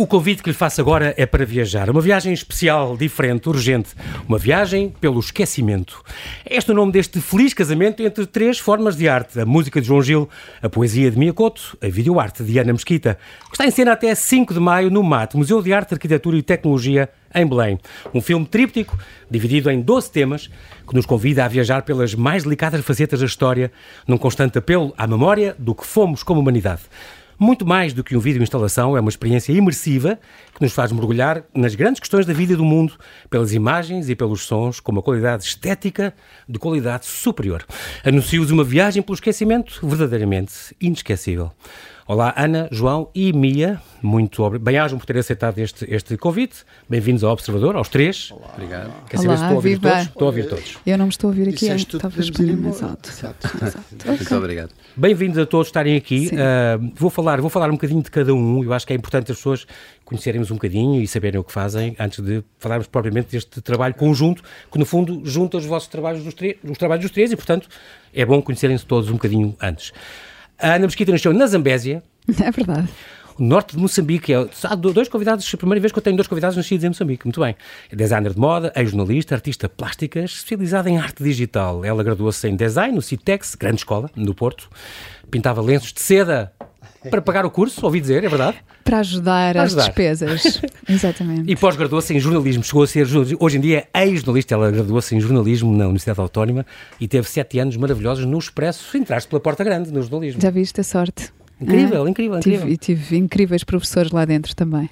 O convite que lhe faço agora é para viajar. Uma viagem especial, diferente, urgente. Uma viagem pelo esquecimento. Este é o nome deste feliz casamento entre três formas de arte. A música de João Gil, a poesia de Mia Couto, a videoarte de Ana Mesquita. Que está em cena até 5 de maio no MAT, Museu de Arte, Arquitetura e Tecnologia, em Belém. Um filme tríptico, dividido em 12 temas, que nos convida a viajar pelas mais delicadas facetas da história, num constante apelo à memória do que fomos como humanidade. Muito mais do que um vídeo instalação, é uma experiência imersiva que nos faz mergulhar nas grandes questões da vida e do mundo, pelas imagens e pelos sons, com uma qualidade estética de qualidade superior. Anuncio-vos uma viagem pelo esquecimento verdadeiramente inesquecível. Olá, Ana, João e Mia. Muito bem-ajam por terem aceitado este, este convite. Bem-vindos ao Observador, aos três. Olá. Obrigado. Quer saber Olá, se estou a ouvir viva. todos? Estou a ouvir todos. Eu não me estou a ouvir aqui, Disseste tudo, talvez ponha mais alto. Exato. Exato. Muito Ok. obrigado. Bem-vindos a todos estarem aqui. Uh, vou, falar, vou falar um bocadinho de cada um. Eu acho que é importante as pessoas conhecerem-nos um bocadinho e saberem o que fazem antes de falarmos propriamente deste trabalho conjunto, que no fundo junta os vossos trabalhos dos, três- os trabalhos dos três e, portanto, é bom conhecerem-se todos um bocadinho antes. A Ana Mesquita nasceu na Zambésia, É verdade. o norte de Moçambique. É, há do- dois convidados, a primeira vez que eu tenho dois convidados nascidos em Moçambique. Muito bem. É designer de moda, ex-jornalista, artista plástica, especializada em arte digital. Ela graduou-se em design no Citex, grande escola, no Porto. Pintava lenços de seda para pagar o curso, ouvi dizer, é verdade. Para ajudar Para as ajudar. despesas. Exatamente. E pós-graduou-se em jornalismo. Chegou a ser jornalista. Hoje em dia é ex-jornalista. Ela graduou-se em jornalismo na Universidade Autónoma e teve sete anos maravilhosos no Expresso. Entraste pela porta grande no jornalismo. Já viste a sorte? Incrível, Ah, incrível, incrível. Tive, e tive incríveis professores lá dentro também.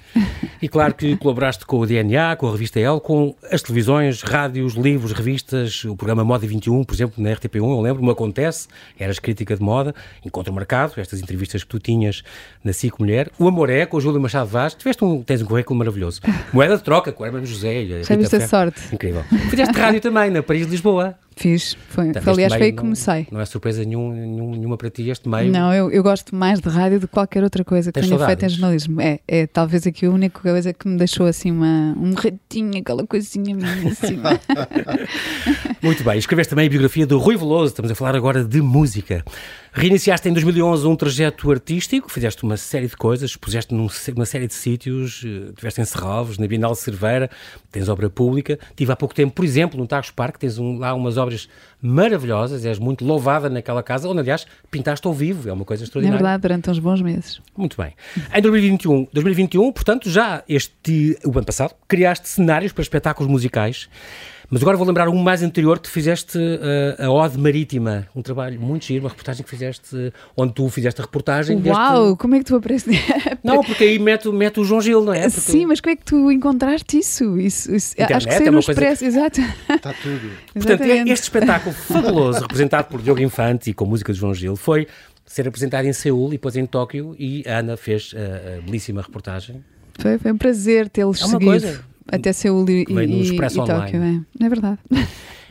E claro que colaboraste com o DNA, com a revista El, com as televisões, rádios, livros, revistas, o programa Moda 21, por exemplo, na RTP1, eu lembro, me acontece, eras crítica de moda, encontro marcado, estas entrevistas que tu tinhas na SIC Mulher, o Amoré, com o Júlio Machado Vaz, tiveste um, tens um currículo maravilhoso. Moeda de troca, com o Hermano José a Já viste a sorte? Incrível. Fizeste rádio também, na Paris-Lisboa. Fiz. Foi, foi, aliás, foi aí que comecei. Não é surpresa nenhum, nenhum- nenhuma para ti este meio. Não, eu, eu gosto mais de rádio do que qualquer outra coisa que tenha feito em jornalismo. É, é talvez aqui a única coisa que me deixou assim uma, um ratinho, aquela coisinha minha assim. Muito bem, escreveste também a biografia do Rui Veloso, estamos a falar agora de música. Reiniciaste em 2011 um trajeto artístico, fizeste uma série de coisas, expuseste num- numa série de sítios, eh, estiveste em Serralves, na Bienal de Cerveira, tens obra pública. Tive há pouco tempo, por exemplo, no Tagus Parque, tens um- lá umas obras maravilhosas, és muito louvada naquela casa, onde aliás pintaste ao vivo, é uma coisa É extraordinária. verdade, durante uns bons meses. Muito bem. Em 2021, 2021, portanto, já este, o ano passado, criaste cenários para espetáculos musicais, mas agora vou lembrar um mais anterior que tu fizeste eh, a Ode Marítima, um trabalho muito giro, uma reportagem que fizeste, eh, onde tu fizeste a reportagem deste... Uau, como é que tu apareceste? Não, porque aí mete, mete o João Gil, não é? Porque- Sim, mas como é que tu encontraste isso? isso, isso- Internet acho que é saiu uma no Expresso, exato. Está tudo. Portanto, Exatamente. este espetáculo fabuloso, representado por Diogo Infante e com música de João Gil, foi ser apresentado em Seul e depois em Tóquio e a Ana fez a, a belíssima reportagem. Foi, foi um prazer tê-los É uma seguido. coisa. Até Seul e, Veio no e, Expresso e Tóquio, é. Não é verdade.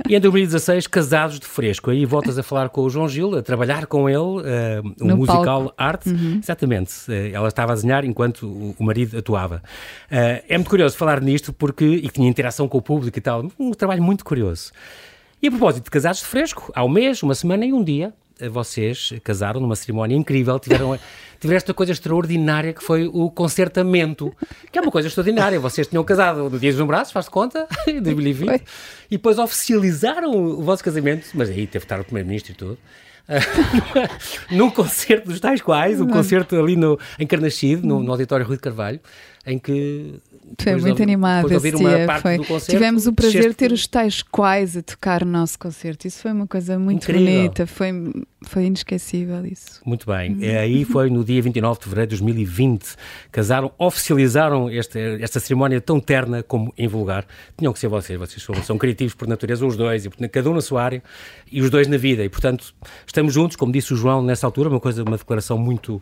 E em 2016, Casados de Fresco. Aí voltas a falar com o João Gil, a trabalhar com ele, eh, um No musical palco. Uhum. arte. Exatamente. Eh, ela estava a desenhar enquanto o, o marido atuava. Eh, é muito curioso falar nisto porque, e que tinha interação com o público e tal. Um trabalho muito curioso. E a propósito de Casados de Fresco, há um mês, uma semana e um dia, vocês casaram numa cerimónia incrível, tiveram, tiveram esta coisa extraordinária que foi o concertamento, que é uma coisa extraordinária. Vocês tinham casado no Dia dos Namorados, faz de conta, em 2020, Foi. e depois oficializaram o vosso casamento, mas aí teve que estar o Primeiro-Ministro e tudo. num concerto dos tais quais, um concerto ali no, em Carnaxide, no, no Auditório Rui de Carvalho, em que Foi de muito ouvir- animado de esse dia. Foi. Tivemos o prazer de ter os tais quais a tocar o nosso concerto. Isso foi uma coisa muito Incrível. bonita, foi, foi inesquecível isso. Muito bem. É, aí foi no dia 29 de fevereiro de 2020. Casaram, oficializaram esta, esta cerimónia tão terna como invulgar. Tinham que ser vocês. Vocês são, são criativos por natureza, os dois, e cada um na sua área e os dois na vida. E, portanto, estamos juntos, como disse o João nessa altura, uma coisa, uma declaração muito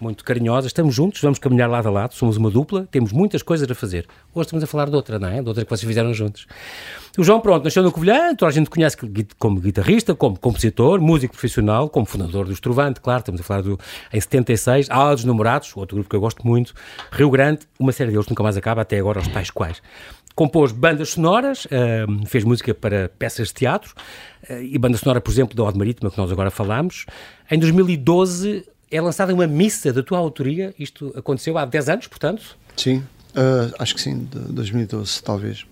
muito carinhosa, estamos juntos, vamos caminhar lado a lado, somos uma dupla, temos muitas coisas a fazer. Hoje estamos a falar de outra, não é? De outra que vocês fizeram juntos. O João, pronto, nasceu no Covilhã, toda a gente conhece como guitarrista, como compositor, músico profissional, como fundador do Estrovante, claro, estamos a falar do, em 76, Ala dos Namorados, outro grupo que eu gosto muito, Rio Grande, uma série deles nunca mais acaba, até agora os tais quais. Compôs bandas sonoras, fez música para peças de teatro eh, e banda sonora, por exemplo, da Ode Marítima, que nós agora falamos. Em 2012 é lançada uma missa da tua autoria. Isto aconteceu há 10 anos, portanto? Sim, uh, acho que sim, de 2012, talvez.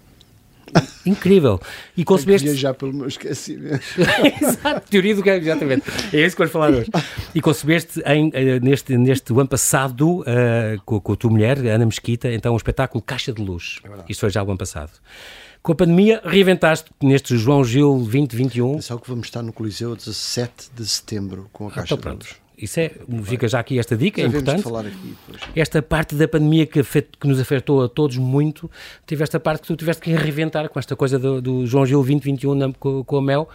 Incrível. E concebeste. viajar pelo meu esquecimento. Exato, teoria do que é, exatamente. É isso que vamos falar hoje. E concebeste em, eh, neste, neste ano passado uh, com, com a tua mulher, Ana Mesquita, então um espetáculo Caixa de Luz. É Isto foi já o ano passado. Com a pandemia, reinventaste neste João Gil 2021. Pensava que vamos estar no Coliseu 17 de setembro com a ah, Caixa ah, então, de Luz. Isso é, fica já aqui esta dica, é importante. falar aqui, esta parte da pandemia que, que, nos afetou a todos muito, tive esta parte que tu tiveste que reinventar com esta coisa do, do João Gil 2021 na, com, com, a Mel,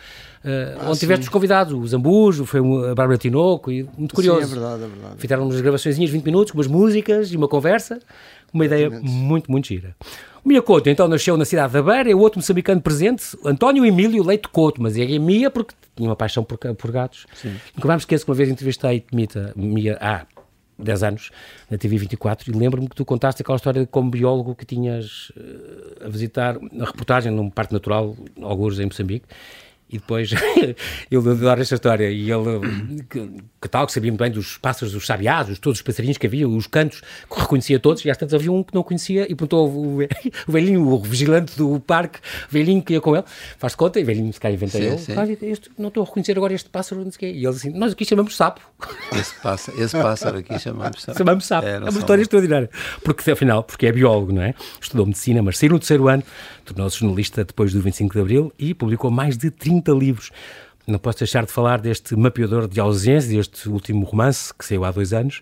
uh, ah, onde tiveste os convidados, o Zambujo, foi a Bárbara Tinoco, e muito curioso. Sim, é verdade, é verdade. Fizeram umas gravações de 20 minutos, com umas músicas e uma conversa, uma ideia muito, muito gira. Mia Couto, então, nasceu na cidade da Beira, é o outro moçambicano presente, António Emílio Leite Couto, mas é Mia porque tinha uma paixão por, por gatos. Sim. Nunca mais esqueço que uma vez entrevistei Mita, Mia há 10 anos, na TV 24, e lembro-me que tu contaste aquela história como biólogo que tinhas uh, a visitar a reportagem num parque natural, alguns em Moçambique, e depois ele adora esta história. E ele, que, que, tal, que sabia muito bem dos pássaros, dos sabiás, todos os passarinhos que havia, os cantos, que reconhecia todos. E às tantas havia um que não conhecia e perguntou o, o velhinho, o vigilante do parque, o velhinho que ia com ele, faz conta, e o velhinho se calhar inventa ele. este, não estou a reconhecer agora este pássaro, não sei quê. E ele assim, nós aqui chamamos sapo. Esse pássaro, esse pássaro aqui chamamos sapo. Chamamos sapo. É, é uma história extraordinária. Porque, afinal, porque é biólogo, não é? Estudou medicina, mas saiu no terceiro ano, tornou-se jornalista depois do 25 de Abril e publicou mais de 30 livros. Não posso deixar de falar deste mapeador de ausência, deste último romance que saiu há dois anos,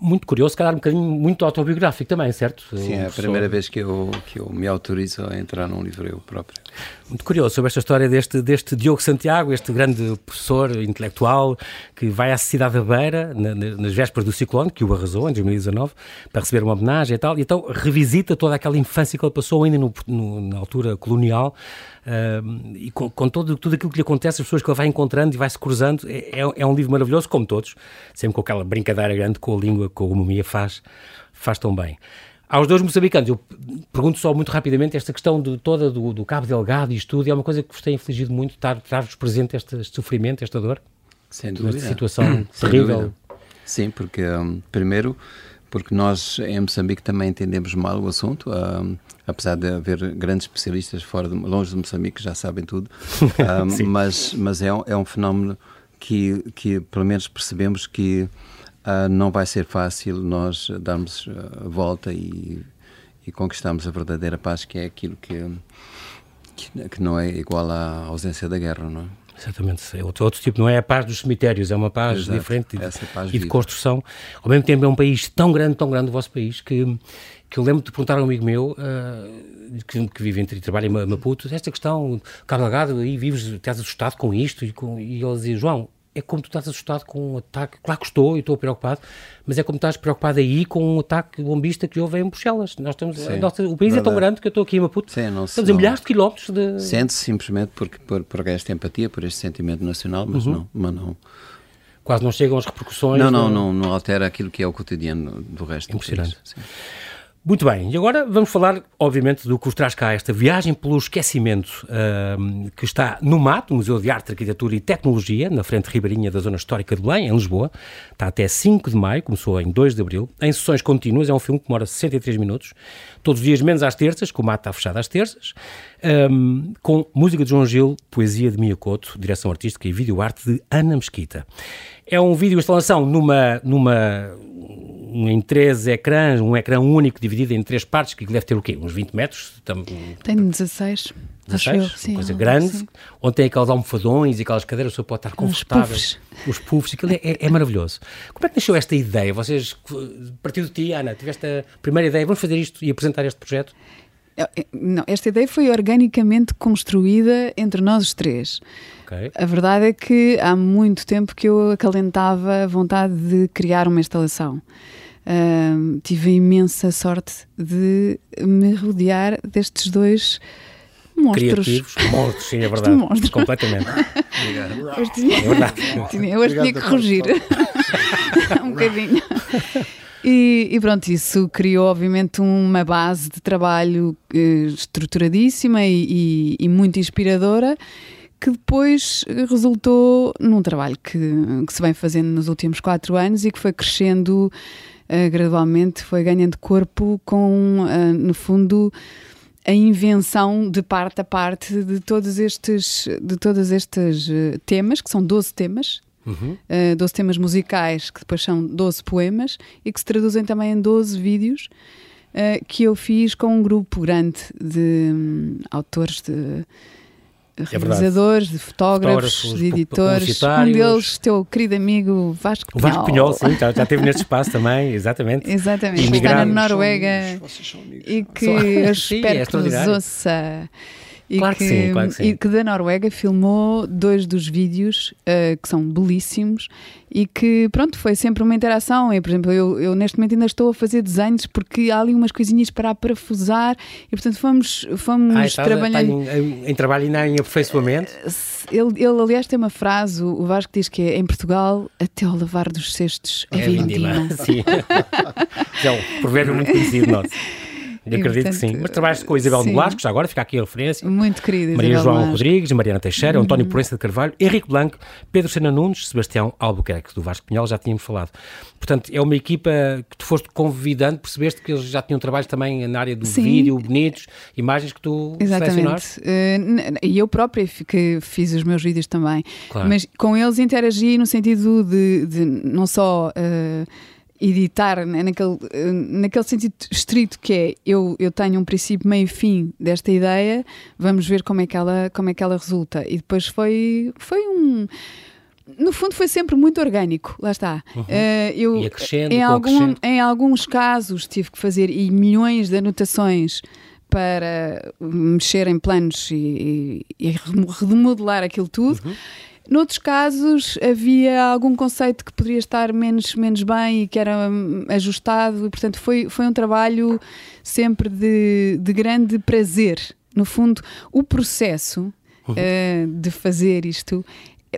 muito curioso, calhar um bocadinho muito autobiográfico também, certo? Sim, é a primeira vez que eu, que eu me autorizo a entrar num livro eu próprio. Muito curioso sobre esta história deste, deste Diogo Santiago, este grande professor intelectual que vai à cidade da Beira, na, nas vésperas do ciclone, que o arrasou em 2019, para receber uma homenagem e tal, e então revisita toda aquela infância que ele passou ainda no, no, na altura colonial, uh, e com, com, todo, tudo aquilo que lhe acontece, as pessoas que ele vai encontrando e vai se cruzando, é, é, é um livro maravilhoso, como todos, sempre com aquela brincadeira grande com a língua, com a homomia faz, faz tão bem. Aos dois moçambicanos, eu pergunto só muito rapidamente esta questão de, toda do, do Cabo Delgado e isto tudo, é uma coisa que vos tem infligido muito, estar-vos presente este, este, sofrimento, esta dor? Sem dúvida. Esta situação terrível. Dúvida. Sim, porque, um, primeiro, porque nós em Moçambique também entendemos mal o assunto, um, apesar de haver grandes especialistas fora de, longe de Moçambique que já sabem tudo, um, mas, mas é, um, é um fenómeno que, que pelo menos percebemos que uh, não vai ser fácil nós darmos a volta e, e conquistarmos a verdadeira paz, que é aquilo que, que, que não é igual à ausência da guerra, não é? Exatamente, é outro, outro, tipo, não é a paz dos cemitérios, é uma paz Exato. diferente de, paz e de construção. Ao mesmo tempo é um país tão grande, tão grande o vosso país, que, que eu lembro de perguntar a um amigo meu, uh, que, que, vive entre trabalha em Maputo, esta questão, Carlos Lagado, aí vives, estás assustado com isto, e, com, e ele dizia, João, é como tu estás assustado com um ataque. Claro que estou e estou preocupado, mas é como estás preocupado aí com um ataque bombista que houve em Bruxelas. Nós estamos, nossa, o país Verdade. é tão grande que eu estou aqui em Maputo. Sim, não, estamos não, a milhares de quilómetros de. Sente-se simplesmente porque, por, por esta empatia, por este sentimento nacional, mas uhum. não. Mas não Quase não chegam as repercussões. Não, não, não, não, altera aquilo que é o cotidiano do resto do país. Muito bem, e agora vamos falar, obviamente, do que os traz cá esta viagem pelo esquecimento, uh, que está no MAT, Museu de Arte, Arquitetura e Tecnologia, na frente ribeirinha da Zona Histórica de Belém, em Lisboa. Está até 5 de maio, começou em 2 de abril, em sessões contínuas, é um filme que demora 63 minutos, todos os dias menos às terças, que o MAT está fechado às terças, um, com música de João Gil, poesia de Mia Couto, direção artística e vídeo-arte de Ana Mesquita. É um vídeo-instalação numa, numa em três ecrãs, um ecrã único dividido em três partes, que deve ter o quê? Uns 20 metros? Tem 16. 16, sim, coisa grande, sim. onde tem aqueles almofadões e aquelas cadeiras, a pessoa pode estar confortável. Os puffs. Os puffs, aquilo é, é, maravilhoso. Como é que nasceu esta ideia? Vocês, partiu de ti, Ana, tiveste a primeira ideia, vamos fazer isto e apresentar este projeto? Não, esta ideia foi organicamente construída entre nós os três. Okay. A verdade é que há muito tempo que eu acalentava a vontade de criar uma instalação. Uh, tive a imensa sorte de me rodear destes dois monstros. Criativos, monstros, sim, é verdade. Monstro. Completamente. Hoje tinha, é verdade. Tinha, hoje tinha que rugir. um bocadinho. E, e, pronto, isso criou obviamente uma base de trabalho eh, estruturadíssima e, e, e muito inspiradora que depois resultou num trabalho que, que se vem fazendo nos últimos quatro anos e que foi crescendo uh, gradualmente, foi ganhando corpo com, uh, no fundo, a invenção de parte a parte de todos estes, de todos estes temas, que são 12 temas, uhum. uh, 12 temas musicais, que depois são 12 poemas e que se traduzem também em 12 vídeos. Uh, que eu fiz com um grupo grande de um, autores de é realizadores, de fotógrafos, fotógrafos, de editores. Um deles, teu querido amigo Vasco Pinhol. O Vasco Pinhol, sim, já, já esteve neste espaço também, exatamente. Exatamente, está na Noruega e que eu espero sim, é que nos ouça. E claro que, que, sim, claro que sim. E que da Noruega filmou dois dos vídeos uh, que são belíssimos e que, pronto, foi sempre uma interação. E, por exemplo, eu, eu, neste momento ainda estou a fazer desenhos porque há ali umas coisinhas para parafusar e, portanto, fomos, fomos ah, trabalhando. Está em, em, trabalho e não em aperfeiçoamento? Eh, ele, ele, aliás, tem uma frase, o Vasco diz que é em Portugal, até ao lavar dos cestos, a é vindima. Sim. é um provérbio muito conhecido nosso. Eu acredito portanto, que sim. Mas trabalhas com a Isabel sim. Nolasco, já agora fica aqui a referência. Muito querida. Maria Isabel João Nolasco. Rodrigues, Mariana Teixeira, uhum. António Proença de Carvalho, Henrique Blanco, Pedro Sena Nunes, Sebastião Albuquerque, do Vasco Pinhal, já tínhamos falado. Portanto, é uma equipa que tu foste convidando, percebeste que eles já tinham trabalhos também na área do sim. vídeo, bonitos, imagens que tu Exatamente. Uh, e eu própria que fiz os meus vídeos também. Claro. Mas com eles interagi no sentido de, de não só. Uh, editar né, naquele, naquele sentido estrito que é eu, eu tenho um princípio, meio e fim desta ideia, vamos ver como é que ela, como é que ela resulta. E depois foi, foi um. No fundo, foi sempre muito orgânico, lá está. Uhum. Uh, eu, em, algum, em alguns casos tive que fazer e milhões de anotações para mexer em planos e, e, e remodelar aquilo tudo. Uhum. Noutros casos havia algum conceito que poderia estar menos, menos bem e que era hum, ajustado, e, portanto foi, foi um trabalho sempre de, de grande prazer. No fundo, o processo uhum. uh, de fazer isto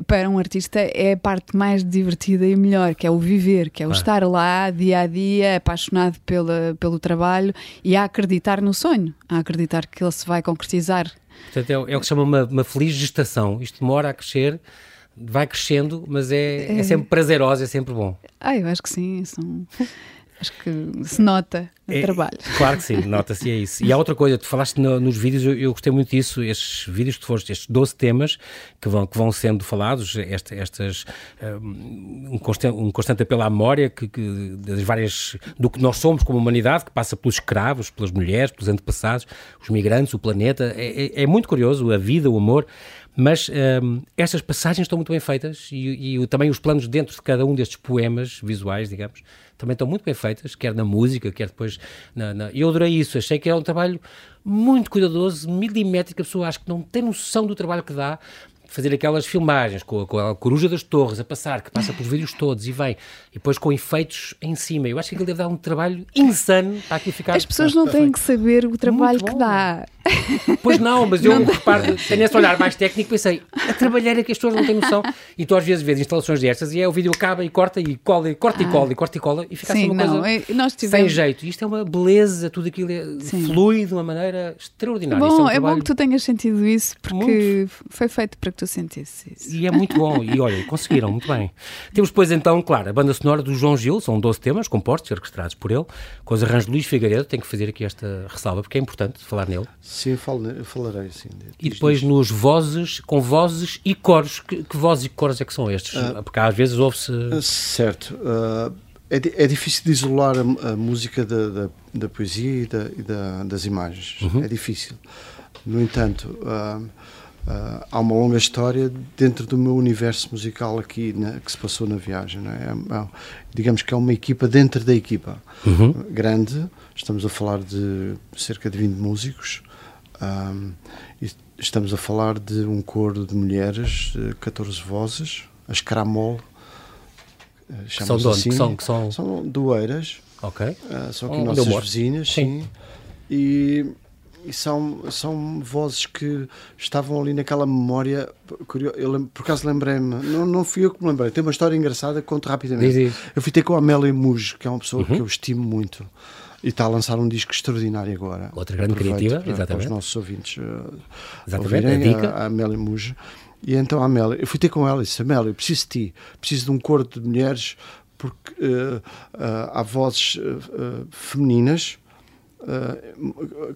para um artista é a parte mais divertida e melhor, que é o viver, que é o ah. estar lá dia a dia, apaixonado pela, pelo trabalho e a acreditar no sonho, a acreditar que ele se vai concretizar Portanto, é, é o que se chama uma, uma feliz gestação. Isto demora a crescer, vai crescendo, mas é, é, é sempre prazerosa, é sempre bom. Ah, eu acho que sim. São... Acho que se nota no é, trabalho. Claro que sim, nota-se é isso. E há outra coisa, tu falaste no, nos vídeos, eu, eu, gostei muito disso, estes vídeos que foste, estes 12 temas que vão, que vão sendo falados, esta, estas, um, um, constante, um constante apelo à memória que, que, das várias, do que nós somos como humanidade, que passa pelos escravos, pelas mulheres, pelos antepassados, os migrantes, o planeta. É, é, é muito curioso, a vida, o amor. Mas um, estas passagens estão muito bem feitas e, e, também os planos dentro de cada um destes poemas visuais, digamos, também estão muito bem feitas, quer na música, quer depois na. na... Eu adorei isso, achei que era um trabalho muito cuidadoso, milimétrico, a pessoa acho que não tem noção do trabalho que dá, fazer aquelas filmagens com a, com a, coruja das torres a passar, que passa pelos vídeos todos e vem, e depois com efeitos em cima. Eu acho que aquilo deve dar um trabalho insano para aqui ficar. As pessoas não têm que saber o trabalho que dá. Pois não, mas eu reparo, tenho esse olhar mais técnico pensei, a trabalheira que as pessoas não têm noção. E tu às vezes vês instalações destas e é o vídeo acaba e corta e cola e corta ah. e cola e corta e cola e fica assim uma não, coisa é, nós tivemos... sem jeito. Isto é uma beleza, tudo aquilo é, flui de uma maneira extraordinária. Bom, é, um é bom que tu tenhas sentido isso porque muito. foi feito para que tu sentisse isso. E é muito bom. E olha, conseguiram, muito bem. Temos depois então, claro, a banda sonora do João Gil, são 12 temas compostos e orquestrados por ele, com os arranjos de Luís Figueiredo. Tenho que fazer aqui esta ressalva porque é importante falar nele. Sim, falo, falarei, sim. E depois nos vozes, com vozes e coros. Que, que vozes e coros é que são estes? Uh, Porque às vezes ouve-se. Uh, certo. Uh, é, é, difícil de isolar a, a música da, da, da, poesia e, da, e da, das imagens. Uhum. É difícil. No entanto, há uma longa história dentro do meu universo musical aqui né, que se passou na viagem. É? É, é, digamos que é uma equipa dentro da equipa. Uhum. Grande. Estamos a falar de cerca de 20 músicos um, estamos a falar de um coro de mulheres, 14 vozes, as Cramol. Eh, são de assim, que são, que são... são doeiras. Ok. Uh, são aqui oh, nossas vizinhas, sim. sim. E, e, são, são vozes que estavam ali naquela memória. Eu, por acaso lembrei-me, não, não fui eu que me lembrei, tem uma história engraçada, conto rapidamente. Diz, diz. Eu fui ter com a Amélia Mujo, que é uma pessoa uhum. que eu estimo muito. E está a lançar um disco extraordinário agora. Outra grande criativa, para, exatamente. Para os nossos ouvintes uh, exatamente, ouvirem, a, dica. a Amélia Muge. E então a Amélia, eu fui ter com ela e disse: Amélia, eu preciso de ti, preciso de um coro de mulheres, porque uh, uh, há vozes uh, femininas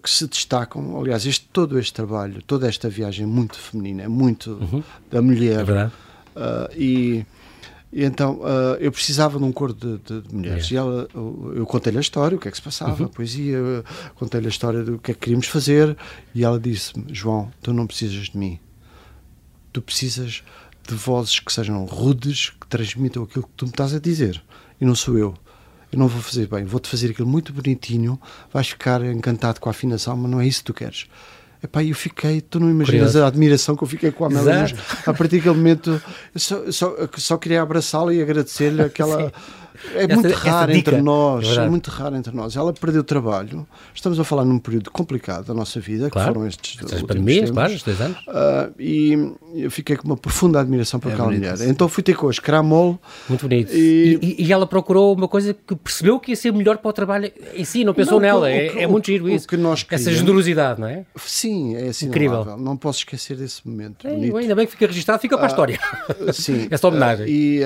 que se destacam. Aliás, este, todo este trabalho, toda esta viagem é muito feminina, é muito uhum. da mulher. É verdade. e e então uh, eu precisava de um coro de, de, de mulheres. É. E ela, eu contei-lhe a história, o que é que se passava, uhum. a poesia, contei-lhe a história do que é que queríamos fazer. E ela disse-me: João, tu não precisas de mim. Tu precisas de vozes que sejam rudes, que transmitam aquilo que tu me estás a dizer. E não sou eu. Eu não vou fazer bem, vou-te fazer aquilo muito bonitinho, vais ficar encantado com a afinação, mas não é isso que tu queres. Epá, eu fiquei, tu não imaginas Curioso. a admiração que eu fiquei com a Amélia. A partir daquele momento, eu só, só, só queria abraçá-la e agradecer-lhe aquela. É muito raro entre nós, é, é, muito raro entre nós. Ela perdeu o trabalho. Estamos a falar num período complicado da nossa vida, claro. que foram estes Estas pandemias, claro, estes dois anos. Uh, e eu fiquei com uma profunda admiração por é aquela mulher. Então fui ter com a Scramol. Muito bonito. E... E, e... ela procurou uma coisa que percebeu que ia ser melhor para o trabalho em si, não pensou não, nela. é, é muito giro isso. Que nós Essa generosidade, não é? Sim, é assim. Incrível. Não posso esquecer desse momento. É, ainda bem que fica registado, fica para a ah, história. Uh, sim. Essa homenagem. e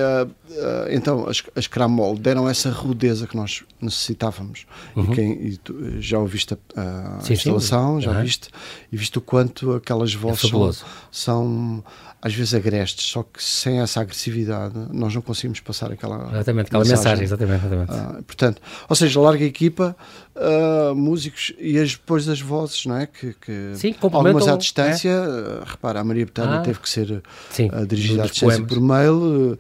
então as, as Scramol deram essa rudeza que nós necessitávamos. Uhum. E, quem, e tu, já ouviste a, a sim, instalação, sim. já uhum. viste, e viste o quanto aquelas vozes é são, às vezes agrestes, só que sem essa agressividade nós não conseguimos passar aquela exatamente, aquela mensagem. mensagem exatamente, exatamente. Uh, portanto, ou seja, larga equipa, uh, músicos e as, depois as vozes, não é? Que, que Sim, algumas à distância, é? uh, repara, a Maria Betânia ah, teve que ser dirigida à distância por mail.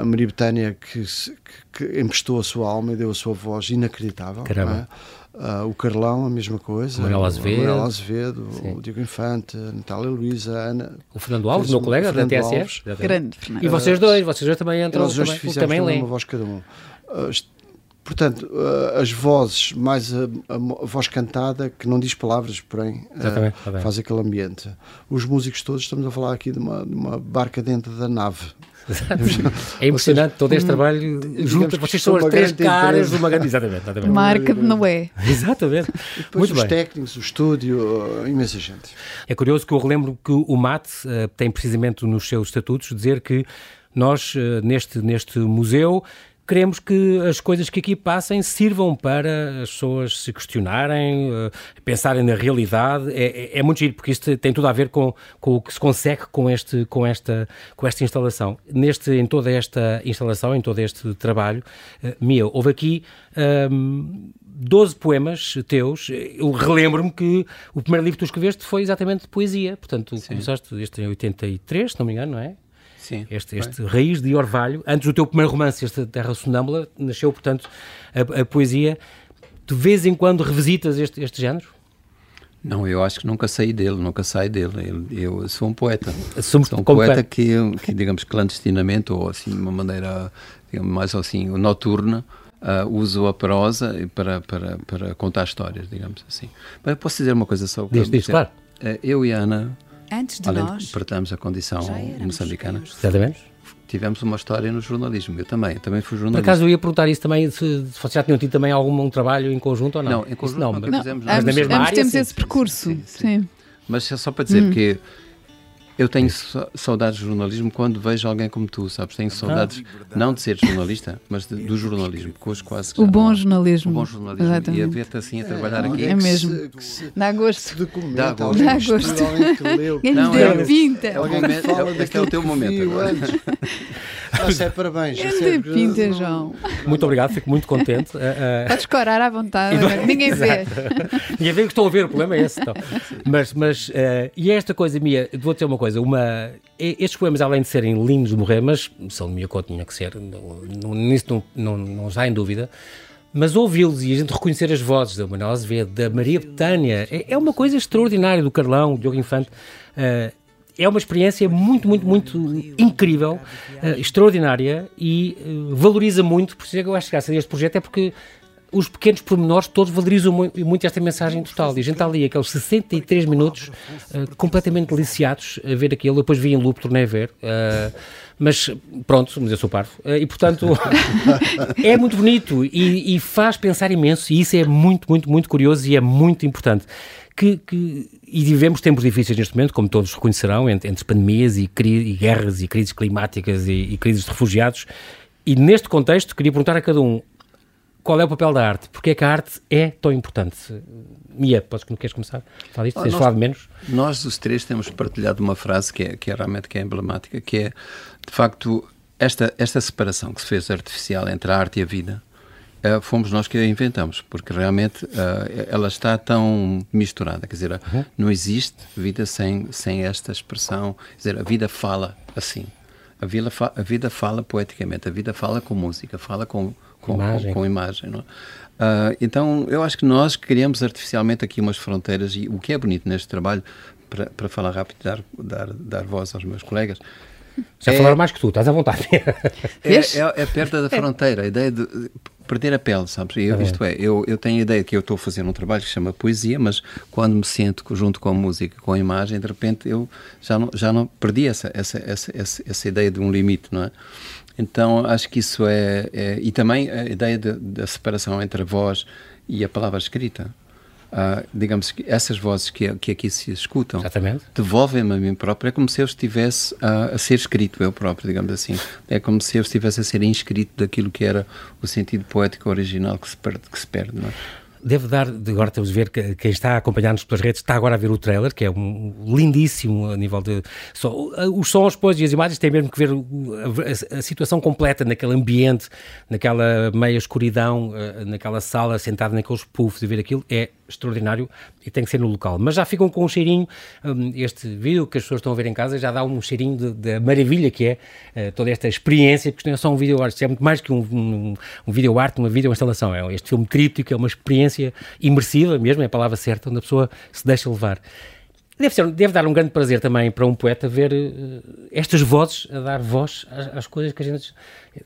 A Maria Betânia que, que, que, emprestou a sua alma e deu a sua voz inacreditável. Caramba. Uh, o Carlão, a mesma coisa. Manuel Azevedo. Manuel Azevedo, o Diego Infante, a Natália Luísa, a Ana. O Fernando Alves, meu colega da TSF. Grande. E vocês dois, vocês dois também entram. Nós também, fizemos também uma voz cada um. Uh, portanto, uh, as vozes, mais a, a, a, voz cantada, que não diz palavras, porém faz aquele ambiente. Os músicos todos, estamos a falar aqui de uma, de uma barca dentro da nave. É impressionante todo este trabalho junto. Vocês são as três caras de uma grande. Exatamente, exatamente. Marca de Noé. Exatamente. Depois Muito os bem. técnicos, o estúdio, imensa gente. É curioso que eu relembro que o MAT uh, tem precisamente nos seus estatutos dizer que nós, uh, neste, neste museu, queremos que as coisas que aqui passem sirvam para as pessoas se questionarem, uh, pensarem na realidade. É, é, é, muito giro, porque isto tem tudo a ver com, com o que se consegue com, este, com, esta, com esta instalação. Neste, em toda esta instalação, em todo este trabalho, uh, Mia, houve aqui. Um, ehm, 12 poemas teus. Eu relembro-me que o primeiro livro que tu escreveste foi exatamente de poesia. Portanto, Sim. começaste este em 83, se não me engano, não é? Sim, este, este Raiz de Orvalho. Antes do teu primeiro romance, esta Terra Sonâmbula, nasceu, portanto, a, a poesia. De vez em quando revisitas este, este género? Não, eu acho que nunca saí dele, nunca saí dele. Eu, eu sou um poeta. Assumo sou um poeta que, que, digamos, clandestinamente, ou assim, de uma maneira digamos, mais assim, noturna, uh, uso a prosa para, para, para contar histórias, digamos assim. Mas eu posso dizer uma coisa só? Diz, diz, claro. Uh, eu e a Ana Antes de Além nós. De partilhamos a condição moçambicana. Exatamente. Tivemos uma história no jornalismo. Eu também, também fui jornalista. Por acaso eu ia perguntar isso também, se, se vocês já tinham tido também algum um trabalho em conjunto ou não? Não, em conjunto não, não, fizemos, mas na mesma área. temos sim. esse percurso. Sim. sim. sim. Mas é só para dizer hum. que eu tenho saudades de jornalismo quando vejo alguém como tu, sabes? Tenho saudades, ah. não de ser jornalista, mas de, do jornalismo, que hoje quase O bom jornalismo. O bom jornalismo. Exatamente. E a ver-te assim a trabalhar é, aqui. É mesmo. Dá gosto. Dá gosto. Dá gosto. Não, é, pinta. É, o momento, é, é o teu momento agora. Ah, é parabéns. Grande pinta, João. Muito obrigado, fico muito contente. Uh, uh... Podes corar à vontade, ninguém vê. ninguém vê que estão a ver, o problema é esse. Então. Mas, mas uh, e esta coisa, Mia, vou dizer uma coisa, uma, estes poemas, além de serem lindos de morrer, mas são de Mia Couto, tinha que ser, nisso não, não, não, não em dúvida, mas ouvi-los e a gente reconhecer as vozes da Manuel Azevedo, da Maria Betânia, é, é, uma coisa extraordinária, do Carlão, do Diogo Infante, uh, é uma experiência muito, muito, muito incrível, uh, extraordinária e uh, valoriza muito, por isso é que eu acho que graças a este projeto é porque os pequenos pormenores todos valorizam muito esta mensagem total. E a gente está ali, aqueles 63 minutos uh, completamente deliciados a ver aquilo. depois vi em loop, tornei a ver. Uh, mas pronto, mas eu sou parvo. Uh, e portanto, é muito bonito e, e, faz pensar imenso. E isso é muito, muito, muito curioso e é muito importante. Que, que, e vivemos tempos difíceis neste momento, como todos reconhecerão, entre, entre pandemias e, e, guerras e crises climáticas e, e crises de refugiados. E neste contexto, queria perguntar a cada um qual é o papel da arte? Porque é que a arte é tão importante? Mia, podes, queres começar? Fala isto, tens falado menos? Nós, os três, temos partilhado uma frase que é, que é realmente que é emblemática, que é, de facto, esta, esta separação que se fez artificial entre a arte e a vida, uh, fomos nós que a inventamos, porque realmente uh, ela está tão misturada, quer dizer, uhum. não existe vida sem, sem esta expressão, quer dizer, a vida fala assim. A vida, a vida fala poeticamente, a vida fala com música, fala com, com imagem. Com, com imagem uh, então, eu acho que nós criamos artificialmente aqui umas fronteiras e o que é bonito neste trabalho, para, para falar rápido dar, dar, dar voz aos meus colegas, já é, falaram mais que tu, estás à vontade. é, é, é perda da fronteira, a ideia de perder a pele, sabes? Eu, tá isto é, eu, eu tenho a ideia que eu estou a fazer um trabalho que se chama poesia, mas quando me sento junto com a música, com a imagem, de repente eu já não, já não perdi essa, essa, essa, essa, essa ideia de um limite, não é? Então acho que isso é, é e também a ideia da separação entre a voz e a palavra escrita. Uh, digamos que essas vozes que, que aqui se escutam devolvem-me a mim próprio. É como se eu estivesse a, a ser escrito eu próprio, digamos assim. É como se eu estivesse a ser inscrito daquilo que era o sentido poético original que se perde. Que se perde não é? Devo dar, agora temos de ver que quem está a acompanhar-nos pelas redes está agora a ver o trailer, que é um lindíssimo a nível de. Só, os sons, pois, e as imagens têm mesmo que ver a, a, a situação completa naquele ambiente, naquela meia escuridão, eh, naquela sala, sentado naqueles puffs e ver aquilo, é extraordinário e tem que ser no local. Mas já ficam com um cheirinho, um, este vídeo que as pessoas estão a ver em casa já dá um cheirinho da maravilha que é uh, toda esta experiência, porque não é só um vídeo arte, é muito mais que um, um, um vídeo arte, uma vídeo instalação. É este filme tríptico, é uma experiência imersiva mesmo, é a palavra certa, onde a pessoa se deixa levar. Deve, ser, deve dar um grande prazer também para um poeta ver uh, estas vozes a dar voz às, às coisas que a gente.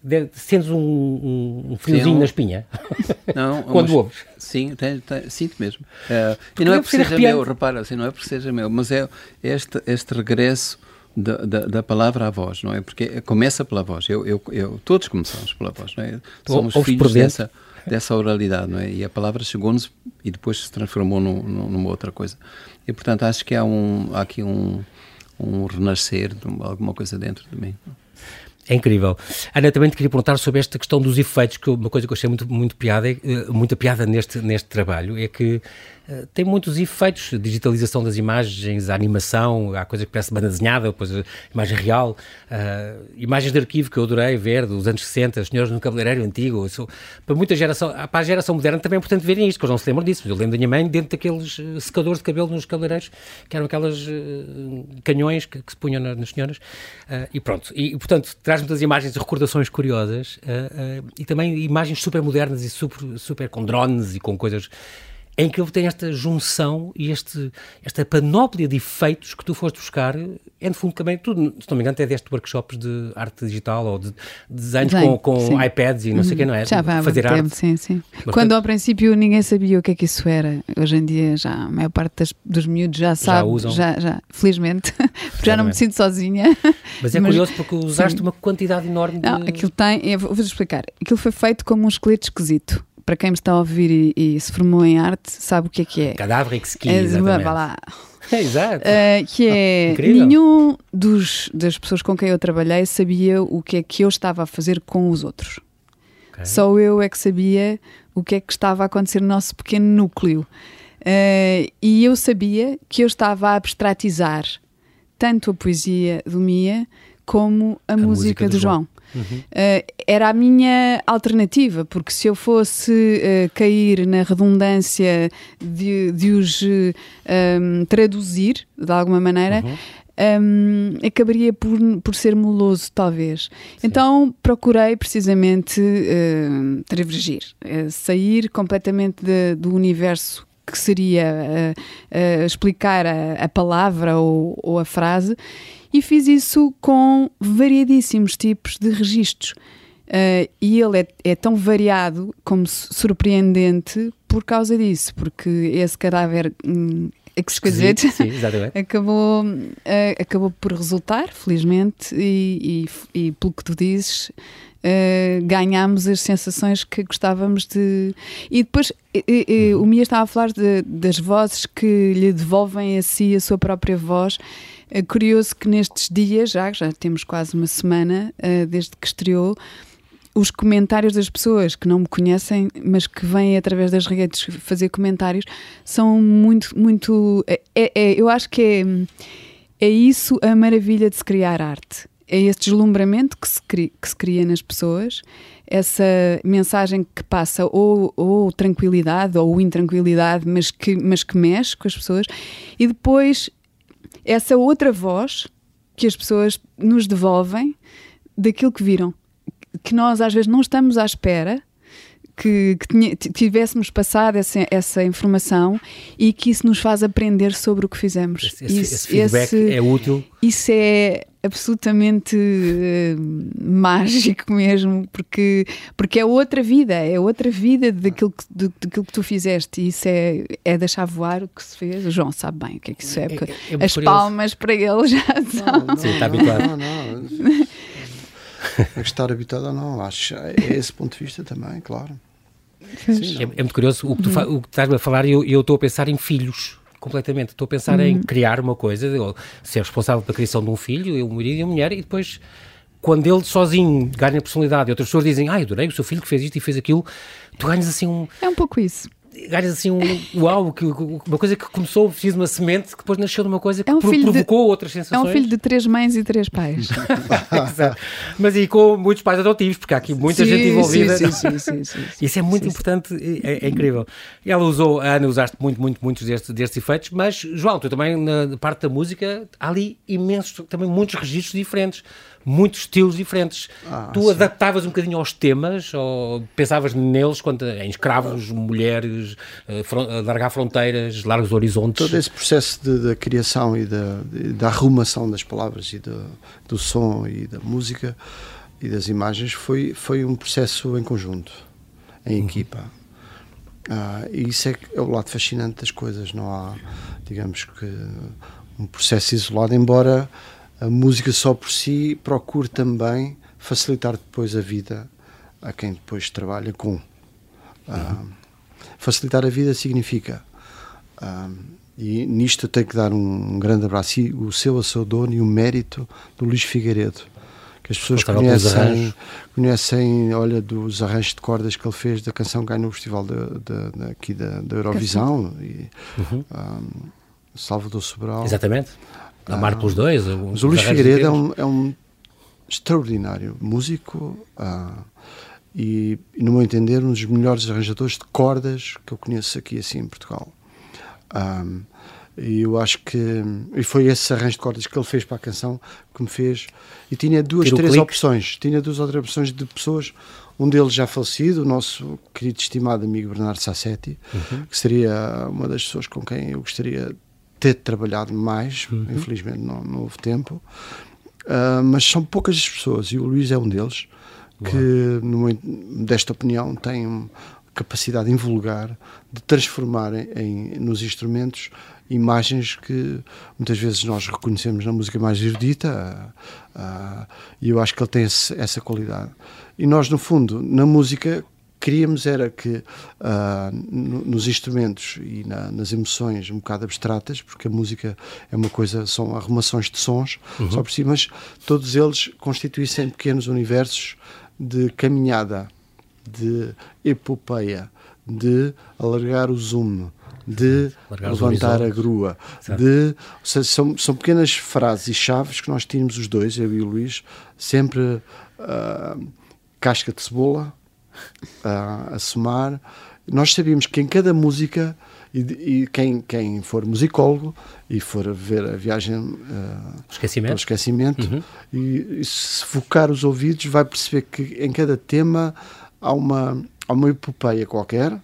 Deve, sentes um, um, um friozinho um, na espinha não, quando ouves. Sim, tem, tem, sinto mesmo. Uh, e não é por seja meu, repara, assim, não é por seja meu, mas é este, este regresso da, da, da, palavra à voz, não é? Porque começa pela voz. Eu, eu, eu todos começamos pela voz, não é? Somos Ouves filhos dessa, dessa oralidade, não é? E a palavra chegou-nos e depois se transformou numa outra coisa. E, portanto, acho que há, um, há aqui um, um renascer alguma coisa dentro de mim. É incrível. Ana, também te queria perguntar sobre esta questão dos efeitos, que uma coisa que eu achei muito, muito piada, eh, muita piada neste, neste trabalho, é que eh, tem muitos efeitos, digitalização das imagens, a animação, há coisa que parece banda desenhada, depois a imagem real, uh, imagens de arquivo que eu adorei ver, dos anos 60, as senhoras no cabeleireiro antigo, isso, para muita geração, ah, para a geração moderna também é importante verem isto, que eles não se lembram disso, eu lembro da minha mãe dentro daqueles eh, secadores de cabelo nos cabeleireiros, que eram aquelas uh, canhões que, que, se punham nas, nas senhoras, e pronto, e portanto traz muitas imagens e recordações curiosas, e também imagens super modernas e super, super com drones e com coisas em que ele tem esta junção e este, esta panóplia de efeitos que tu foste buscar, é no fundo também, tu, se não me engano, até deste workshops de arte digital ou de, de desenhos com, com iPads e não sei o que, não é? Já vai fazer tempo, arte. Sim, sim. Quando ao princípio ninguém sabia o que é que isso era, hoje em dia já a maior parte das, dos miúdos já sabe, já, usam. já, já felizmente, porque já não me sinto sozinha. Mas é Mas, curioso porque usaste sim. uma quantidade enorme de... Não, aquilo tem, vou-vos explicar, aquilo foi feito como um esqueleto esquisito para quem me está a ouvir e, e, se formou em arte, sabe o que é que é. Cadáver exquisito. É, exatamente. lá. Exato. Uh, que é Incrível. nenhum dos, das pessoas com quem eu trabalhei sabia o que é que eu estava a fazer com os outros. Okay. Só eu é que sabia o que é que estava a acontecer no nosso pequeno núcleo. Uh, e eu sabia que eu estava a abstratizar tanto a poesia do Mia como a, a música, música do João. João. Uhum. Uh, era a minha alternativa, porque se eu fosse uh, cair na redundância de, de os um, ehm, traduzir de alguma maneira. Uhum. Um, ehm, acabaria por, por ser moloso, talvez. Sim. Então procurei precisamente uh, divergir, uh, sair completamente de, do universo que seria uh, explicar a, a palavra ou, ou, a frase e fiz isso com variadíssimos tipos de registros. Uh, e ele é, é, tão variado como surpreendente por causa disso, porque esse cadáver hum, exquisite sim, acabou, uh, acabou por resultar, felizmente, e, e, e pelo que tu dizes, uh, ganhámos as sensações que gostávamos de. E depois uhum. o Mia estava a falar de, das vozes que lhe devolvem a si a sua própria voz. É curioso que nestes dias, já, já temos quase uma semana uh, desde que estreou, os comentários das pessoas que não me conhecem, mas que vêm através das redes fazer comentários, são muito, muito. É, é, eu acho que é, é isso a maravilha de se criar arte é esse deslumbramento que se, cria, que se cria nas pessoas, essa mensagem que passa ou, ou tranquilidade ou intranquilidade, mas que, mas que mexe com as pessoas, e depois essa outra voz que as pessoas nos devolvem daquilo que viram, que nós às vezes não estamos à espera que, que tinha, tivéssemos passado essa, essa informação e que isso nos faz aprender sobre o que fizemos. Esse, esse, isso, esse feedback esse, é útil. Isso é absolutamente uh, mágico mesmo, porque, porque é outra vida, é outra vida daquilo que, de, daquilo que tu fizeste. E isso é, é deixar voar o que se fez. O João sabe bem o que é que isso é, é, é, é as curioso. palmas para ele já são. Não, não, Sim, está habituado. Não, não. Estar habituado ou não, acho é esse ponto de vista também, claro. Sim, é, é, muito curioso o que tu, o que estás a falar e eu, eu estou a pensar em filhos completamente. Estou a pensar uhum. em criar uma coisa, ser responsável pela criação de um filho, um marido e uma mulher, e depois, quando ele sozinho ganha personalidade e outras pessoas dizem, ai, adorei o seu filho que fez isto e fez aquilo, tu ganhas assim um. É um pouco isso ganhas assim um uau, que, uma coisa que começou, fiz uma semente que depois nasceu de uma coisa que é um provocou de, outras sensações. É um filho de três mães e três pais. Mas e com muitos pais adotivos, porque há aqui muita sim, gente envolvida. Sim, sim, sim, sim Isso é muito importante, é, é, incrível. Ela usou, a Ana, usaste muito, muito, muitos destes, destes efeitos, mas João, tu também na parte da música, há ali imensos, também muitos registros diferentes muitos estilos diferentes. Ah, tu sim. adaptavas um bocadinho aos temas ou pensavas neles quando, em escravos, mulheres, uh, largar fronteiras, largos horizontes? Todo esse processo da criação e da, da arrumação das palavras e do, do som e da música e das imagens foi, foi um processo em conjunto, em uhum. equipa. Ah, e isso é, é o lado fascinante das coisas. Não há, digamos que, um processo isolado, embora a música só por si procura também facilitar depois a vida a quem depois trabalha com. Uhum. Uh, facilitar a vida significa. Uh, e nisto eu tenho que dar um, grande abraço. E o seu, a seu dono e o mérito do Luís Figueiredo. Que as pessoas conhecem, conhecem, olha, dos arranjos de cordas que ele fez da canção que ganhou no festival de, de, de, aqui da, da Eurovisão. E, uhum. um, ah, Salvador Sobral. Exatamente. Amar pelos dois. Mas o Luís Figueiredo é um, é um, extraordinário músico uh, e, no meu entender, um dos melhores arranjadores de cordas que eu conheço aqui assim em Portugal. Um, e eu acho que e foi esse arranjo de cordas que ele fez para a canção que me fez. E tinha duas, três clique. opções. Tinha duas ou três opções de pessoas. Um deles já falecido, o nosso querido estimado amigo Bernardo Sassetti, uhum. que seria uma das pessoas com quem eu gostaria ter trabalhado mais, uhum. infelizmente não, não, houve tempo, uh, mas são poucas as pessoas e o Luís é um deles que, numa, desta opinião, tem capacidade invulgar de transformar em, nos instrumentos imagens que muitas vezes nós reconhecemos na música mais erudita uh, e eu acho que ele tem esse, essa qualidade. E nós, no fundo, na música queríamos era que uh, nos instrumentos e na, nas emoções um bocado abstratas, porque a música é uma coisa, são arrumações de sons, uhum. só por si, mas todos eles constituíssem pequenos universos de caminhada, de epopeia, de alargar o zoom, de levantar a grua, certo. de seja, são, são pequenas frases e chaves que nós tínhamos os dois, eu e o Luís, sempre uh, casca de cebola, a, a somar. Nós sabíamos que em cada música, e, e quem, quem for musicólogo e for ver a viagem uh, esquecimento, esquecimento uhum. e, e, se focar os ouvidos, vai perceber que em cada tema há uma, há uma epopeia qualquer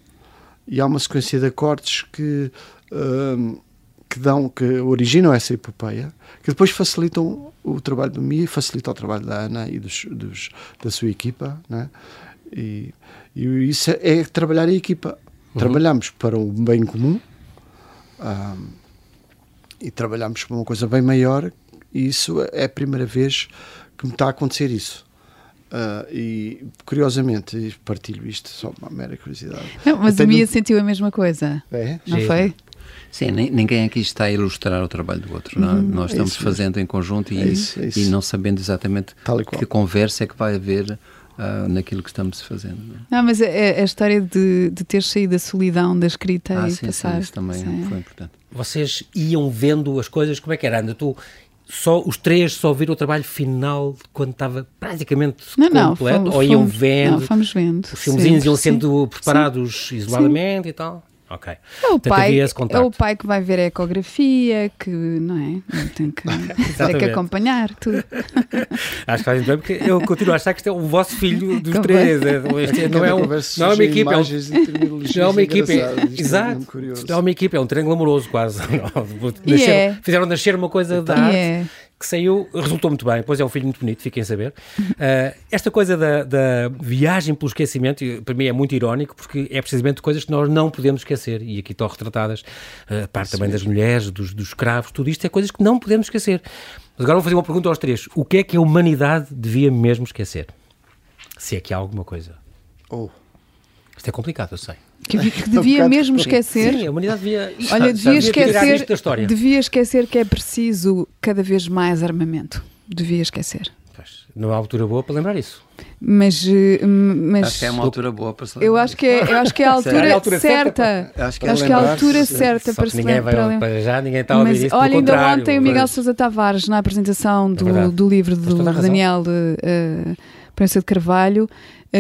e há uma sequência de acordes que, uh, que dão, que originam essa epopeia, que depois facilitam o trabalho do Mi, facilitam o trabalho da Ana e dos, dos da sua equipa, né? E, e isso é, é trabalhar em equipa. Uhum. Trabalhamos para o bem comum um, e trabalhamos para uma coisa bem maior. E isso é a primeira vez que me está a acontecer isso. Uh, e curiosamente, partilho isto só uma mera curiosidade. Não, mas o Mia sentiu a mesma coisa. É? Não Sim. foi? Sim, ninguém aqui está a ilustrar o trabalho do outro. Uhum, Nós é estamos fazendo em conjunto e, é isso, é isso. e, não sabendo exatamente que conversa é que vai haver uh, naquilo que estamos fazendo. Não, é? não mas a, é, é a, história de, de ter saído da solidão da escrita ah, e sim, passar. Sim, isso também sim. foi importante. Vocês iam vendo as coisas, como é que era? Anda, tu só os três só viram o trabalho final quando estava praticamente não, completo? Não, fomos, ou iam vendo? Não, fomos vendo. Os filmezinhos iam sendo preparados sim. isoladamente sim. e tal? Ok. É o, pai, é o pai que vai ver a ecografia, que não é? Tem que, tem que acompanhar tudo. Acho que faz bem, porque eu continuo a achar que este é o vosso filho dos três. É, este não, é um, não é uma equipe. É um, não é uma equipe. Exato. Não é uma equipe, é um triângulo amoroso quase. Nascer, yeah. Fizeram nascer uma coisa da arte. Yeah que saiu, resultou muito bem, pois é um filho muito bonito, fiquem a saber. Uh, esta coisa da, da, viagem pelo esquecimento, para mim é muito irónico, porque é precisamente coisas que nós não podemos esquecer, e aqui estão retratadas, uh, a parte também das mulheres, dos, dos escravos, tudo isto é coisas que não podemos esquecer. Mas agora vou fazer uma pergunta aos três: o que é que a humanidade devia mesmo esquecer? Se é que há alguma coisa. Oh. Isto é complicado, eu sei. Que, que devia um mesmo esquecer. Sim, a humanidade devia. Olha, devia, esquecer. Devia esquecer que é preciso cada vez mais armamento. Devia esquecer. Pois, não há altura boa para lembrar isso. Mas, eh, mas acho que é uma altura boa para se lembrar. Eu acho que é, eu acho que é a altura, é a altura certa. certa. Acho que é, acho que é a altura certa para se lembrar. Para, para já ninguém está a ouvir mas, isso. Olha, ainda ontem o Miguel Sousa Tavares, na apresentação do, é do livro do Daniel uh, Prensa de Carvalho, uh,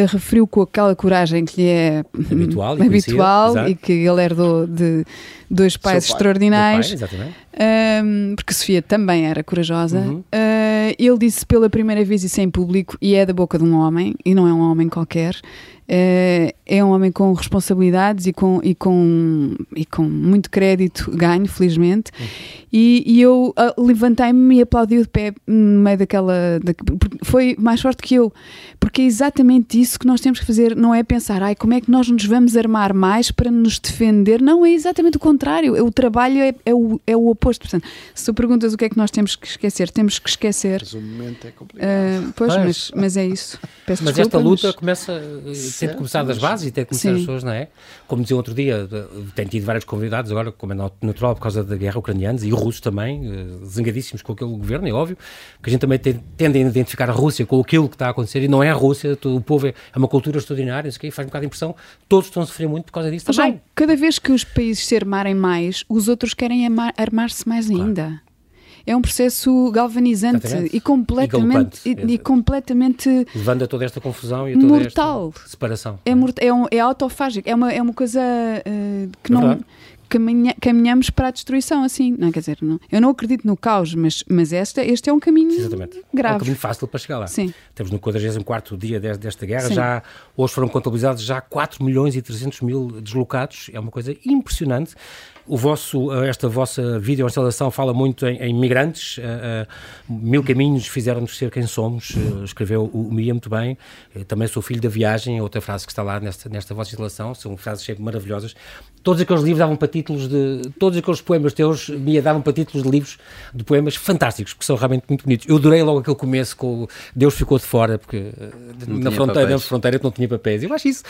referiu com aquela coragem que lhe é habitual, e, habitual e que ele herdou de dois pais pai, extraordinários. Um, porque Sofia também era corajosa. Uhum. Uh, ele disse pela primeira vez isso em público e é da boca de um homem, e não é um homem qualquer. Uh, é um homem com responsabilidades e com, e com, e com muito crédito ganho, felizmente. Uhum. E, e, eu uh, levantei-me e aplaudi de pé no meio daquela. Da, foi mais forte que eu, porque é exatamente isso que nós temos que fazer. Não é pensar, ai, como é que nós nos vamos armar mais para nos defender. Não, é exatamente o contrário. O trabalho é, é, o, é o oposto. Portanto, se tu perguntas o que é que nós temos que esquecer, temos que esquecer. Mas o momento é complicado. Uh, pois, mas, mas é isso. Peço mas desculpa, esta luta mas... começa, de começar das bases e tem de começar Sim. as pessoas, não é? Como dizia outro dia, tem tido vários convidados agora, como é natural por causa da guerra ucraniana e russos também, eh, zangadíssimos com aquele governo, é óbvio, que a gente também tem, tende a identificar a Rússia com aquilo que está a acontecer e não é a Rússia, o povo é, é uma cultura extraordinária, isso aqui faz um bocado de impressão, todos estão a sofrer muito por causa disso Mas também. Já, cada vez que os países se armarem mais, os outros querem armar-se mais claro. ainda é um processo galvanizante Exatamente. e completamente e, e, e, completamente levando a toda esta confusão e a toda mortal. esta separação. É, é, um, é autofágico, é uma, é uma coisa uh, que é não caminha, caminhamos para a destruição assim, não quer dizer, não, eu não acredito no caos, mas, mas esta, este é um caminho Exatamente. grave. É um caminho fácil para chegar lá. Sim. Temos no 44º dia desta guerra, Sim. já hoje foram contabilizados já 4 milhões e 300 mil deslocados, é uma coisa impressionante. O vosso, eh, esta vossa videoinstalação fala muito em, em migrantes. Uh, uh, mil caminhos fizeram-nos ser quem somos, uh, escreveu o Mia muito bem. também sou filho da viagem, outra frase que está lá nesta, nesta vossa instalação. São frases sempre maravilhosas. Todos aqueles livros davam para títulos de. Todos aqueles poemas teus, Mia, davam para títulos de livros de poemas fantásticos, que são realmente muito bonitos. Eu adorei logo aquele começo com Deus ficou de fora, porque na fronteira, na fronteira não tinha papéis. Eu acho isso.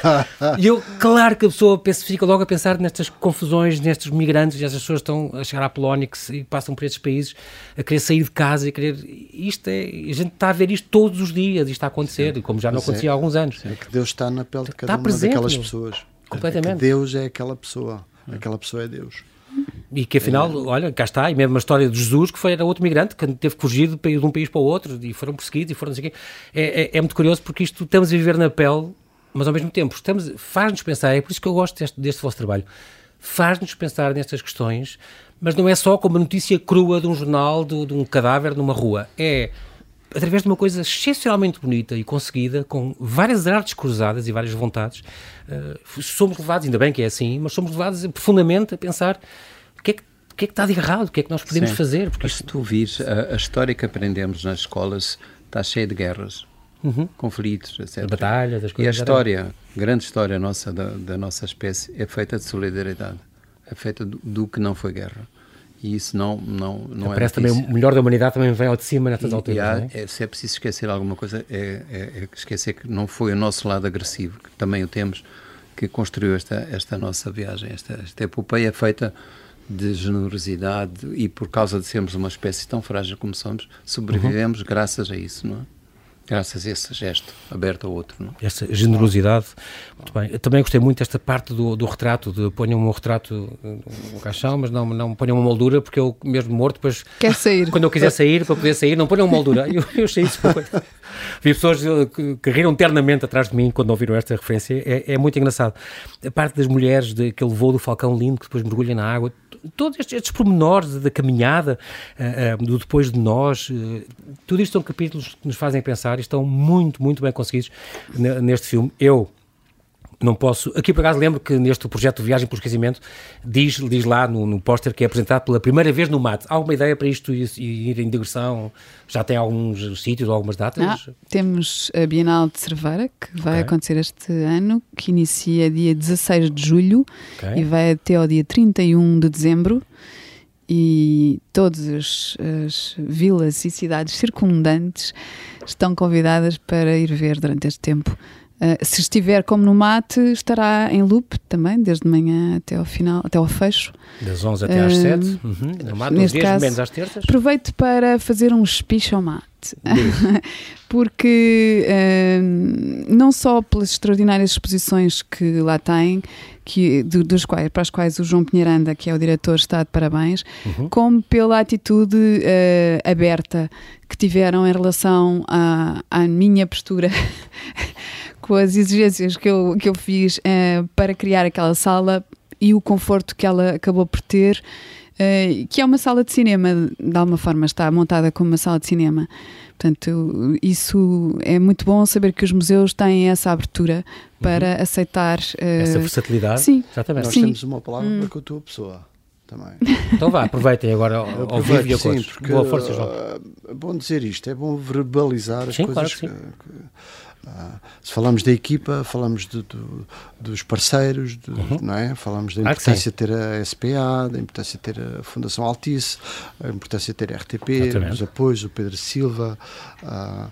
e eu, claro que a pessoa pensa, fica logo a pensar nestas confusões nestes migrantes, estas pessoas estão a chegar à Polónia que e passam por estes países a querer sair de casa e querer. Isto é. A gente está a ver isto todos os dias, isto está a acontecer, Sim. como já não acontecia é, há alguns anos. É que Deus está na pele de cada está uma presente, daquelas pessoas. Completamente. É Deus é aquela pessoa. Aquela pessoa é Deus. E que afinal, é. olha, cá está, e mesmo a história de Jesus, que foi, era outro migrante que teve que fugir de, de um país para o outro e foram perseguidos e foram quê. É, é, é, muito curioso porque isto estamos a viver na pele, mas ao mesmo tempo estamos, faz-nos pensar, é por isso que eu gosto deste, deste vosso trabalho, faz-nos pensar nestas questões, mas não é só como a notícia crua de um jornal, de, de um cadáver numa rua. É através de uma coisa excepcionalmente bonita e conseguida, com várias artes cruzadas e várias vontades, uh, somos levados, ainda bem que é assim, mas somos levados profundamente a pensar o que é que que é que está de errado, o que é que nós podemos Sim. fazer. Porque isto... se tu vires, a, a, história que aprendemos nas escolas está cheia de guerras, uhum. conflitos, etc. A batalha, das coisas. E a história, grande história nossa da, da, nossa espécie é feita de solidariedade, é feita do, do que não foi guerra e isso não não não é Parece também o melhor da humanidade também vem ao de cima nestas alturas. E há, é? É, se é preciso esquecer alguma coisa, é, é, é, esquecer que não foi o nosso lado agressivo, que também o temos, que construiu esta, esta nossa viagem, esta, esta epopeia feita de generosidade e por causa de sermos uma espécie tão frágil como somos, sobrevivemos uhum. graças a isso, não é? Graças a esse gesto aberto ao outro. Não? Essa generosidade. Muito bem. Eu também gostei muito desta parte do, do retrato, de ponham um retrato no caixão, mas não, não ponham uma moldura, porque eu, mesmo morto, depois. Quer sair. Quando eu quiser sair, para poder sair, não ponham uma moldura. Eu, eu achei isso. Vi pessoas que, que riram ternamente atrás de mim quando ouviram esta referência. É, é muito engraçado. A parte das mulheres, daquele voo do falcão lindo que depois mergulha na água, todos estes, estes pormenores da caminhada, uh, uh, do depois de nós, uh, tudo isto são capítulos que nos fazem pensar e estão muito, muito bem conseguidos neste filme. Eu não posso. Aqui por acaso lembro que neste projeto Viagem pelo Esquecimento diz, diz lá no, no póster que é apresentado pela primeira vez no MAT. Há alguma ideia para isto ir, ir em digressão? Já tem alguns sítios ou algumas datas? Ah, temos a Bienal de Cerveira, que vai okay. acontecer este ano, que inicia dia 16 de julho okay. e vai até ao dia 31 de dezembro. E todas as, as vilas e cidades circundantes estão convidadas para ir ver durante este tempo Uh, se estiver como no mate, estará em loop também, desde manhã até ao final, até ao fecho. Das 11 até às 7, uh, uhum. no mate, neste caso, menos às terças. Aproveito para fazer um speech ao mate. Porque uh, não só pelas extraordinárias exposições que lá tem, que, de, dos quais, para as quais o João Pinheiranda, que é o diretor, está de parabéns, uhum. como pela atitude aberta que tiveram em relação à, à minha postura com as exigências que eu, que eu fiz uh, para criar aquela sala e o conforto que ela acabou por ter, uh, que é uma sala de cinema, de alguma forma está montada como uma sala de cinema. Portanto, isso é muito bom saber que os museus têm essa abertura para uhum. aceitar. Uh, essa versatilidade? Sim. Exatamente. Nós sim. temos uma palavra hum. com a tua pessoa. Também. Então vá, aproveitem agora ao, ao vivo e a sim, porque, Boa força, João. É bom dizer isto, é bom verbalizar as sim, coisas claro que, que, que ah, se falamos da equipa, falamos de, de, dos parceiros, de, uhum. não é? falamos da importância de ter a SPA, da importância de ter a Fundação Altice, a importância de ter a RTP, Exatamente. os apoios, o Pedro Silva, a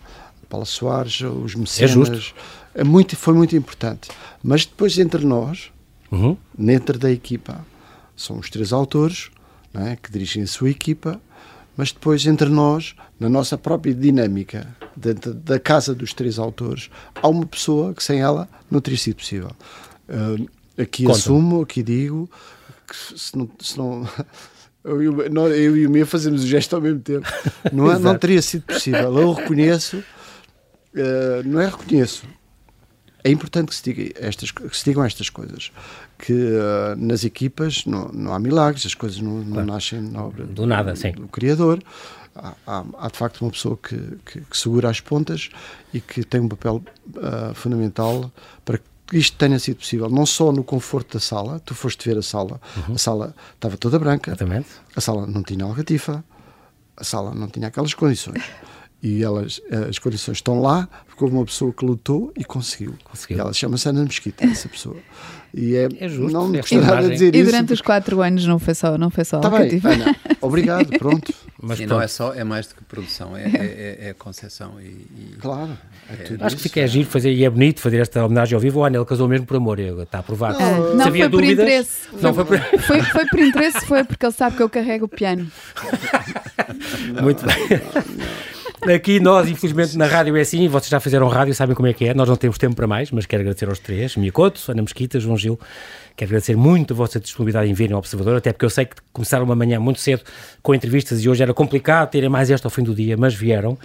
Paula Soares, os mecenas. É, é muito, foi muito importante. Mas depois, entre nós, uhum. dentro da equipa, são os três autores é? que dirigem a sua equipa mas depois entre nós, na nossa própria dinâmica, dentro da casa dos três autores, há uma pessoa que sem ela não teria sido possível. Uh, aqui Conta. assumo, aqui digo, que se não, se não eu, eu, e o meu fazemos o gesto ao mesmo tempo, não, é, não teria sido possível. Eu reconheço, uh, não é reconheço, é importante que se, diga estas, que se digam estas coisas que uh, nas equipas não, não há milagres, as coisas não, não claro. nascem na obra do, nada, do, sim. do Criador. Há, há, há, de facto uma pessoa que, que, que, segura as pontas e que tem um papel uh, fundamental para que isto tenha sido possível, não só no conforto da sala, tu foste ver a sala, uhum. a sala estava toda branca, Exatamente. a sala não tinha algatifa, a sala não tinha aquelas condições e elas, as condições estão lá, porque houve uma pessoa que lutou e conseguiu. conseguiu. E ela chama-se Ana Mesquita, essa pessoa. E é, é justo, não me custa nada dizer e isso. E durante os quatro anos não foi só, não foi só tá bem, Ana, obrigado, pronto. Mas Sim, não é só, é mais do que produção, é, é, é, é concessão e, e, Claro. É, é acho que fica é giro fazer, e é bonito fazer esta homenagem ao vivo. O Anel casou mesmo por amor, está aprovado. Não, não foi por interesse. Não foi, por... Foi, foi por interesse, foi porque ele sabe que eu carrego o piano. Muito bem. Aqui nós, infelizmente, na rádio é assim, vocês já fizeram rádio, sabem como é que é. Nós não temos tempo para mais, mas quero agradecer aos três, Miyakoto, Ana Mesquita, João Gil. Quero agradecer muito a vossa disponibilidade em virem ao Observador, até porque eu sei que começaram uma manhã muito cedo com entrevistas e hoje era complicado terem mais esta ao fim do dia, mas vieram.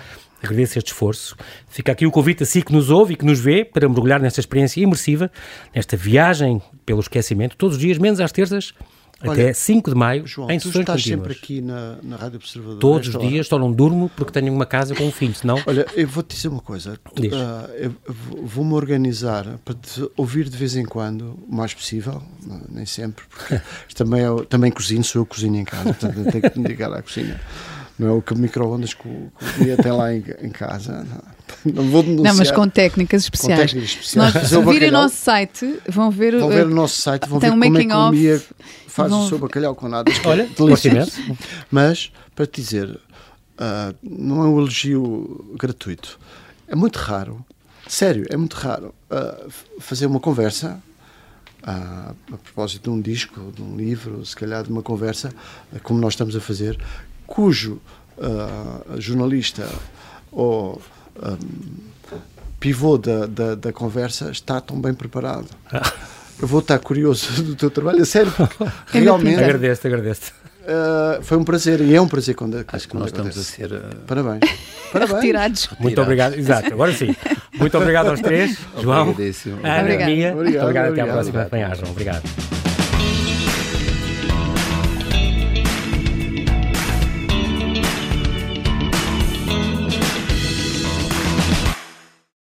Agradeço este esforço. Fica aqui o convite a si que nos ouve e que nos vê para mergulhar nesta experiência imersiva, nesta viagem pelo esquecimento, todos os dias, menos às terças, Até 5 de maio, João, em sessões estás contínuas. sempre aqui na, na Rádio Observador. Todos os hora. dias, só não durmo porque tenho uma casa com um filho, senão... Olha, eu vou-te dizer uma coisa. Eu vou- vou-me organizar para te ouvir de vez em quando, o mais possível, não- nem sempre, porque também, é, o- também cozinho, sou eu que cozinho em casa, portanto eu tenho que me dedicar à cozinha. Não é o que micro-ondas que o o Dia tem lá em, em casa. Não, não vou denunciar. Não, mas com técnicas especiais. técnicas Se especiais. nós o se virem o nosso site, vão ver, Vão uh, ver o nosso site, vão tem ver um como é que a of. Mia faz Vão- o seu bacalhau com nada. Olha, delicioso. Mas, para te dizer, ah, não é um elogio gratuito. É muito raro, sério, é muito raro f- fazer uma conversa ah, a propósito de um disco, de um livro, se calhar de uma conversa, como nós estamos a fazer, cujo ah, jornalista ou ah, pivô da, da, da conversa está tão bem preparado. Eu vou estar curioso do teu trabalho, a sério, porque realmente Agradeço, agradeço. ah, foi um prazer e é um prazer quando Acho que nós estamos a ser. uh, Parabéns. Parabéns. retirados. Muito obrigado, exato, agora sim. Muito obrigado aos três, João. Ana, Obrigada. Mia. Obrigado, Obrigado, até à obrigado. próxima. Obrigado.